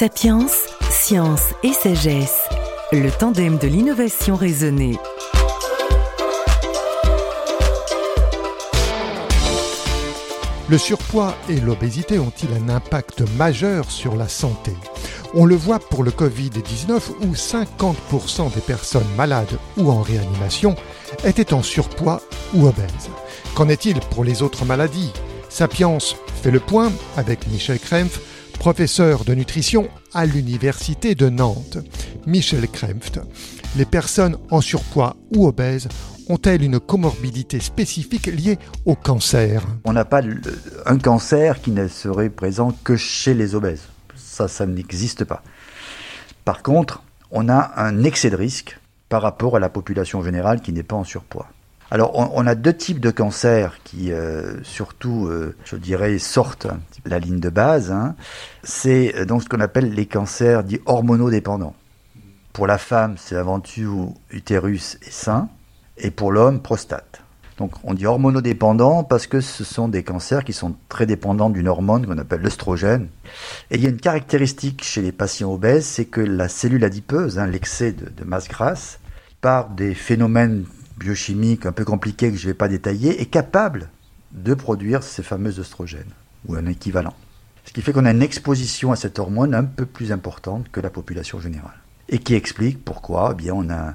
Sapiens, science et sagesse, le tandem de l'innovation raisonnée. Le surpoids et l'obésité ont-ils un impact majeur sur la santé? On le voit pour le Covid-19 où 50% des personnes malades ou en réanimation étaient en surpoids ou obèses. Qu'en est-il pour les autres maladies? Sapiens fait le point avec Michel Krempf, professeur de nutrition à l'Université de Nantes. Michel Krempf, les personnes en surpoids ou obèses ont-elles une comorbidité spécifique liée au cancer? On n'a pas un cancer qui ne serait présent que chez les obèses. Ça, ça n'existe pas. Par contre, on a un excès de risque par rapport à la population générale qui n'est pas en surpoids. Alors, on, a deux types de cancers qui, euh, surtout, euh, je dirais, sortent la ligne de base. Hein. C'est euh, donc ce qu'on appelle les cancers dits hormonodépendants. Pour la femme, c'est avant tout utérus et sein et pour l'homme, prostate. Donc on dit hormonodépendant parce que ce sont des cancers qui sont très dépendants d'une hormone qu'on appelle l'œstrogène. Et il y a une caractéristique chez les patients obèses, c'est que la cellule adipeuse, hein, l'excès de, masse grasse, par des phénomènes biochimiques un peu compliqués que je ne vais pas détailler, est capable de produire ces fameux œstrogènes, ou un équivalent. Ce qui fait qu'on a une exposition à cette hormone un peu plus importante que la population générale. Et qui explique pourquoi eh bien, on a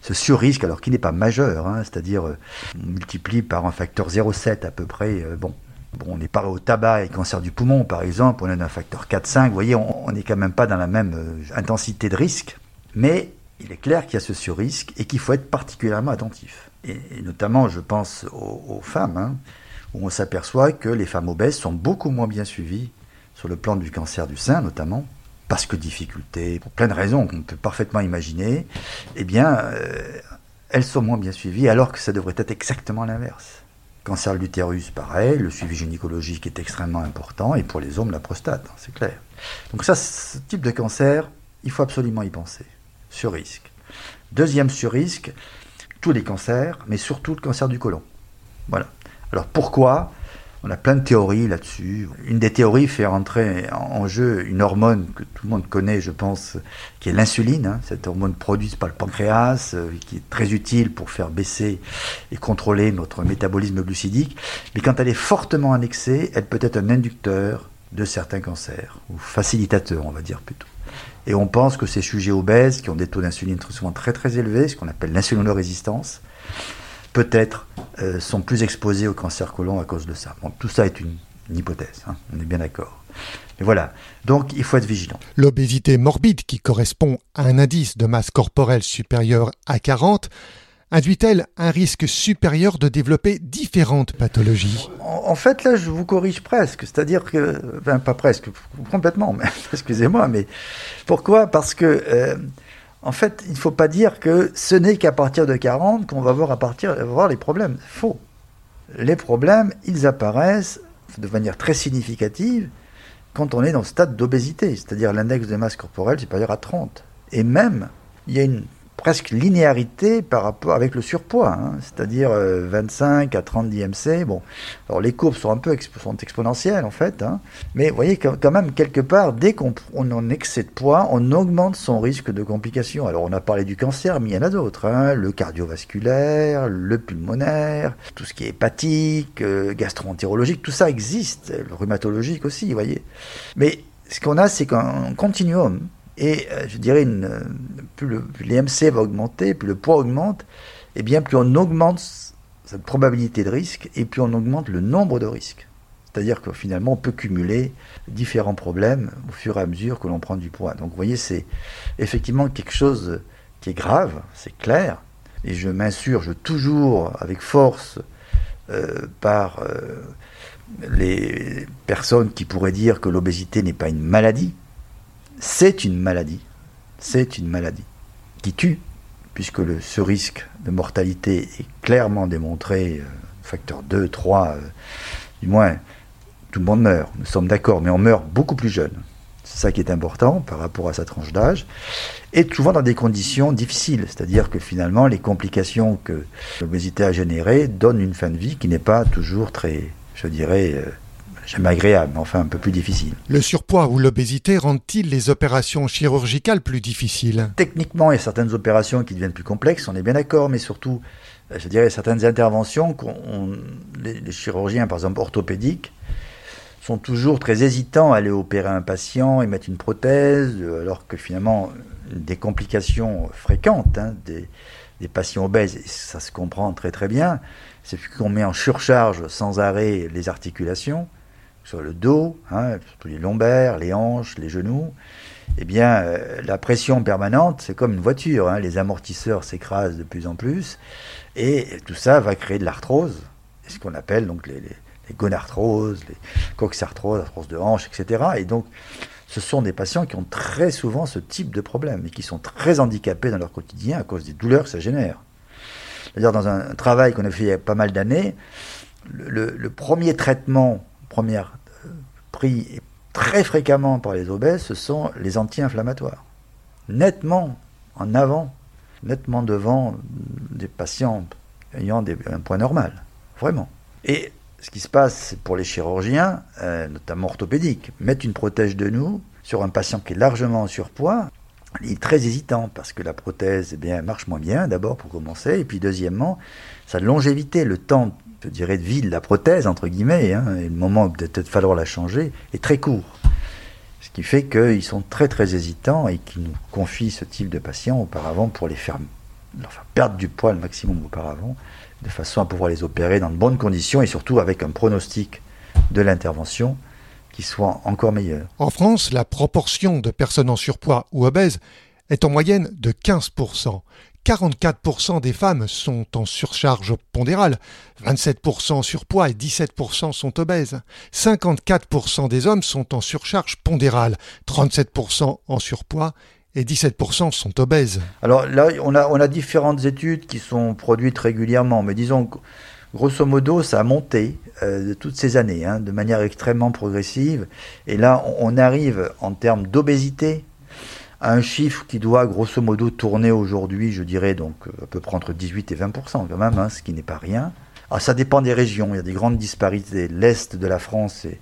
ce surrisque, alors qui n'est pas majeur, hein, c'est-à-dire euh, on multiplie par un facteur 0,7 à peu près, euh, bon, Bon, on n'est pas au tabac et cancer du poumon, par exemple, on est un facteur 4-5, vous voyez, on n'est quand même pas dans la même euh, intensité de risque, mais il est clair qu'il y a ce surrisque et qu'il faut être particulièrement attentif. Et, notamment, je pense aux, femmes, hein, où on s'aperçoit que les femmes obèses sont beaucoup moins bien suivies sur le plan du cancer du sein, notamment, parce que difficultés, pour plein de raisons qu'on peut parfaitement imaginer, eh bien, euh, elles sont moins bien suivies, alors que ça devrait être exactement l'inverse. Cancer de l'utérus, pareil, le suivi gynécologique est extrêmement important, et pour les hommes, la prostate, hein, c'est clair. Donc ça, ce type de cancer, il faut absolument y penser, sur risque. Deuxième sur risque, tous les cancers, mais surtout le cancer du côlon. Voilà. Alors pourquoi? On a plein de théories là-dessus. Une des théories fait rentrer en jeu une hormone que tout le monde connaît, je pense, qui est l'insuline. Hein. cette hormone produite par le pancréas, euh, qui est très utile pour faire baisser et contrôler notre métabolisme glucidique. Mais quand elle est fortement en excès, elle peut être un inducteur de certains cancers, ou facilitateur, on va dire plutôt. Et on pense que ces sujets obèses, qui ont des taux d'insuline souvent très très élevés, ce qu'on appelle l'insulinorésistance, peut-être euh, sont plus exposés au cancer côlon à cause de ça. Tout ça est une, hypothèse, hein, on est bien d'accord. Mais voilà, donc il faut être vigilant. L'obésité morbide, qui correspond à un indice de masse corporelle supérieur à 40, induit-elle un risque supérieur de développer différentes pathologies en, fait, là, je vous corrige presque, c'est-à-dire que, pas presque, complètement, mais excusez-moi, mais pourquoi? Parce que euh, en fait, il ne faut pas dire que ce n'est qu'à partir de 40 qu'on va voir, à partir, voir les problèmes. Faux. Les problèmes, ils apparaissent de manière très significative quand on est dans le stade d'obésité, c'est-à-dire l'index de masse corporelle supérieur à 30. Et même, il y a une presque linéarité par rapport avec le surpoids, hein. c'est-à-dire 25 euh, à 30 d'IMC. Bon, alors les courbes sont un peu exponentielles en fait, hein. mais vous voyez quand même quelque part, dès qu'on en excès de poids, on augmente son risque de complications. Alors on a parlé du cancer, mais il y en a d'autres, hein. le cardiovasculaire, le pulmonaire, tout ce qui est hépatique, euh, gastro-entérologique, tout ça existe, le rhumatologique aussi, vous voyez. Mais ce qu'on a, c'est qu'un continuum et euh, je dirais, une, euh, plus, l'IMC va augmenter, plus le poids augmente, et eh bien plus on augmente cette probabilité de risque, et plus on augmente le nombre de risques. C'est-à-dire que finalement, on peut cumuler différents problèmes au fur et à mesure que l'on prend du poids. Donc vous voyez, c'est effectivement quelque chose qui est grave, c'est clair, et je m'insurge toujours avec force euh, par les personnes qui pourraient dire que l'obésité n'est pas une maladie c'est une maladie. C'est une maladie qui tue, puisque ce risque de mortalité est clairement démontré, euh, facteur 2, 3, euh, du moins, tout le monde meurt, nous sommes d'accord, mais on meurt beaucoup plus jeune. C'est ça qui est important par rapport à sa tranche d'âge, et souvent dans des conditions difficiles, c'est-à-dire que finalement les complications que l'obésité a générées donnent une fin de vie qui n'est pas toujours très, je dirais, euh, jamais agréable, mais enfin un peu plus difficile. Le surpoids ou l'obésité rendent-ils les opérations chirurgicales plus difficiles? Techniquement, il y a certaines opérations qui deviennent plus complexes, on est bien d'accord, mais surtout, euh, je dirais, certaines interventions, les, les, chirurgiens, par exemple orthopédiques, sont toujours très hésitants à aller opérer un patient et mettre une prothèse, euh, alors que finalement, des complications fréquentes hein, des, des, patients obèses, et ça se comprend très très bien, c'est qu'on met en surcharge sans arrêt les articulations, sur le dos, hein, les lombaires, les hanches, les genoux, eh bien, euh, la pression permanente, c'est comme une voiture. Hein, les amortisseurs s'écrasent de plus en plus, et tout ça va créer de l'arthrose, ce qu'on appelle donc les, les, les gonarthroses, les coxarthroses, l'arthrose de hanche, etc. Et donc, ce sont des patients qui ont très souvent ce type de problème et qui sont très handicapés dans leur quotidien à cause des douleurs que ça génère. C'est-à-dire, dans un travail qu'on a fait il y a pas mal d'années, le, premier traitement, premier euh, pris très fréquemment par les obèses, ce sont les anti-inflammatoires. Nettement en avant, nettement devant des patients ayant des, un point normal. Vraiment. Et ce qui se passe pour les chirurgiens, euh, notamment orthopédiques, mettre une protège de nous sur un patient qui est largement en surpoids, il est très hésitant parce que la prothèse eh bien, marche moins bien d'abord pour commencer, et puis deuxièmement, sa longévité, le temps, je dirais, de vie de la prothèse, entre guillemets, hein, et le moment où peut-être falloir la changer, est très court. Ce qui fait qu'ils sont très très hésitants et qu'ils nous confient ce type de patients auparavant pour les faire perdre du poids le maximum auparavant, de façon à pouvoir les opérer dans de bonnes conditions et surtout avec un pronostic de l'intervention qui soit encore meilleur. En France, la proportion de personnes en surpoids ou obèses est en moyenne de 15%. 44% des femmes sont en surcharge pondérale, 27% en surpoids et 17% sont obèses. 54% des hommes sont en surcharge pondérale, 37% en surpoids et 17% sont obèses. Alors là, on a, différentes études qui sont produites régulièrement, mais disons grosso modo, ça a monté euh, toutes ces années, hein, de manière extrêmement progressive. Et là, on, arrive en termes d'obésité un chiffre qui doit grosso modo tourner aujourd'hui, je dirais, donc à peu près entre 18 et 20% quand même, hein, ce qui n'est pas rien. Alors ça dépend des régions, il y a des grandes disparités. L'Est de la France et,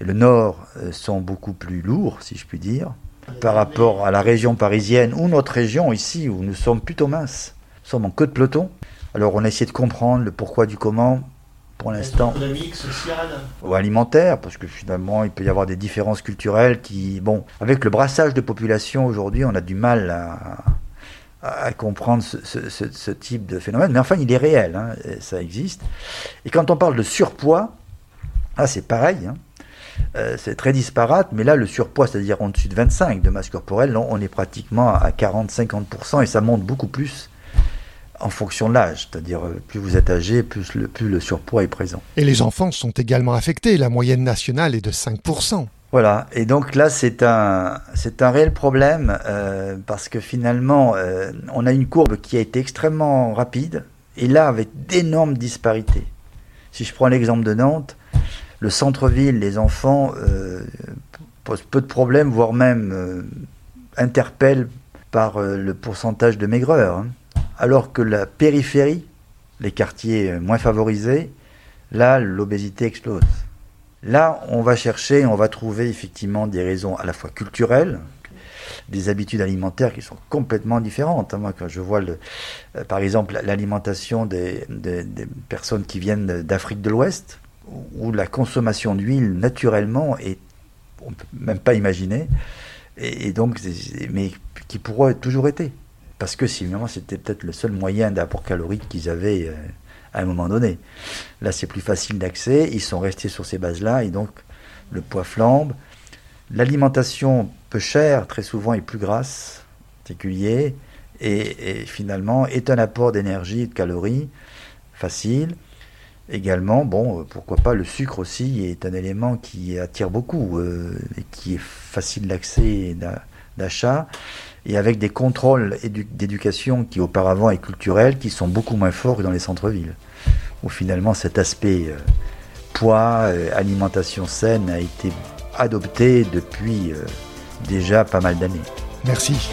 et le Nord euh, sont beaucoup plus lourds, si je puis dire par rapport à la région parisienne ou notre région ici où nous sommes plutôt minces. Nous sommes en queue de peloton. Alors on a essayé de comprendre le pourquoi du comment pour l'instant. Économique, Ou alimentaire, parce que finalement il peut y avoir des différences culturelles qui. Bon, avec le brassage de population aujourd'hui, on a du mal à, à comprendre ce, ce, ce, ce, type de phénomène. Mais enfin, il est réel, hein, ça existe. Et quand on parle de surpoids, ah, c'est pareil. Hein. Euh, c'est très disparate, mais là, le surpoids, c'est-à-dire en dessus de 25 de masse corporelle, on est pratiquement à 40-50%, et ça monte beaucoup plus en fonction de l'âge, c'est-à-dire euh, plus vous êtes âgé, plus le, plus le surpoids est présent. Et les enfants sont également affectés, la moyenne nationale est de 5%. Voilà, et donc là c'est un, c'est un réel problème euh, parce que finalement euh, on a une courbe qui a été extrêmement rapide et là avec d'énormes disparités. Si je prends l'exemple de Nantes, le centre-ville, les enfants euh, posent peu de problèmes, voire même interpellent par le pourcentage de maigreur. Hein. Alors que la périphérie, les quartiers moins favorisés, là, l'obésité explose. Là, on va chercher, on va trouver effectivement des raisons à la fois culturelles, des habitudes alimentaires qui sont complètement différentes. Moi, quand je vois, le, euh, par exemple, l'alimentation des, personnes qui viennent d'Afrique de l'Ouest, où la consommation d'huile naturellement est, on peut même pas imaginer, et, donc, mais qui pourrait toujours été. Parce que finalement, c'était peut-être le seul moyen d'apport calorique qu'ils avaient euh, à un moment donné. Là, c'est plus facile d'accès, ils sont restés sur ces bases-là, et donc le poids flambe. L'alimentation peu chère, très souvent, est plus grasse, particulier, et, finalement est un apport d'énergie et de calories facile. Également, bon, pourquoi pas, le sucre aussi est un élément qui attire beaucoup euh, et qui est facile d'accès et d'achat, et avec des contrôles d'éducation qui auparavant est culturel, qui sont beaucoup moins forts que dans les centres-villes, où finalement cet aspect euh, poids, euh, alimentation saine a été adopté depuis euh, déjà pas mal d'années. Merci.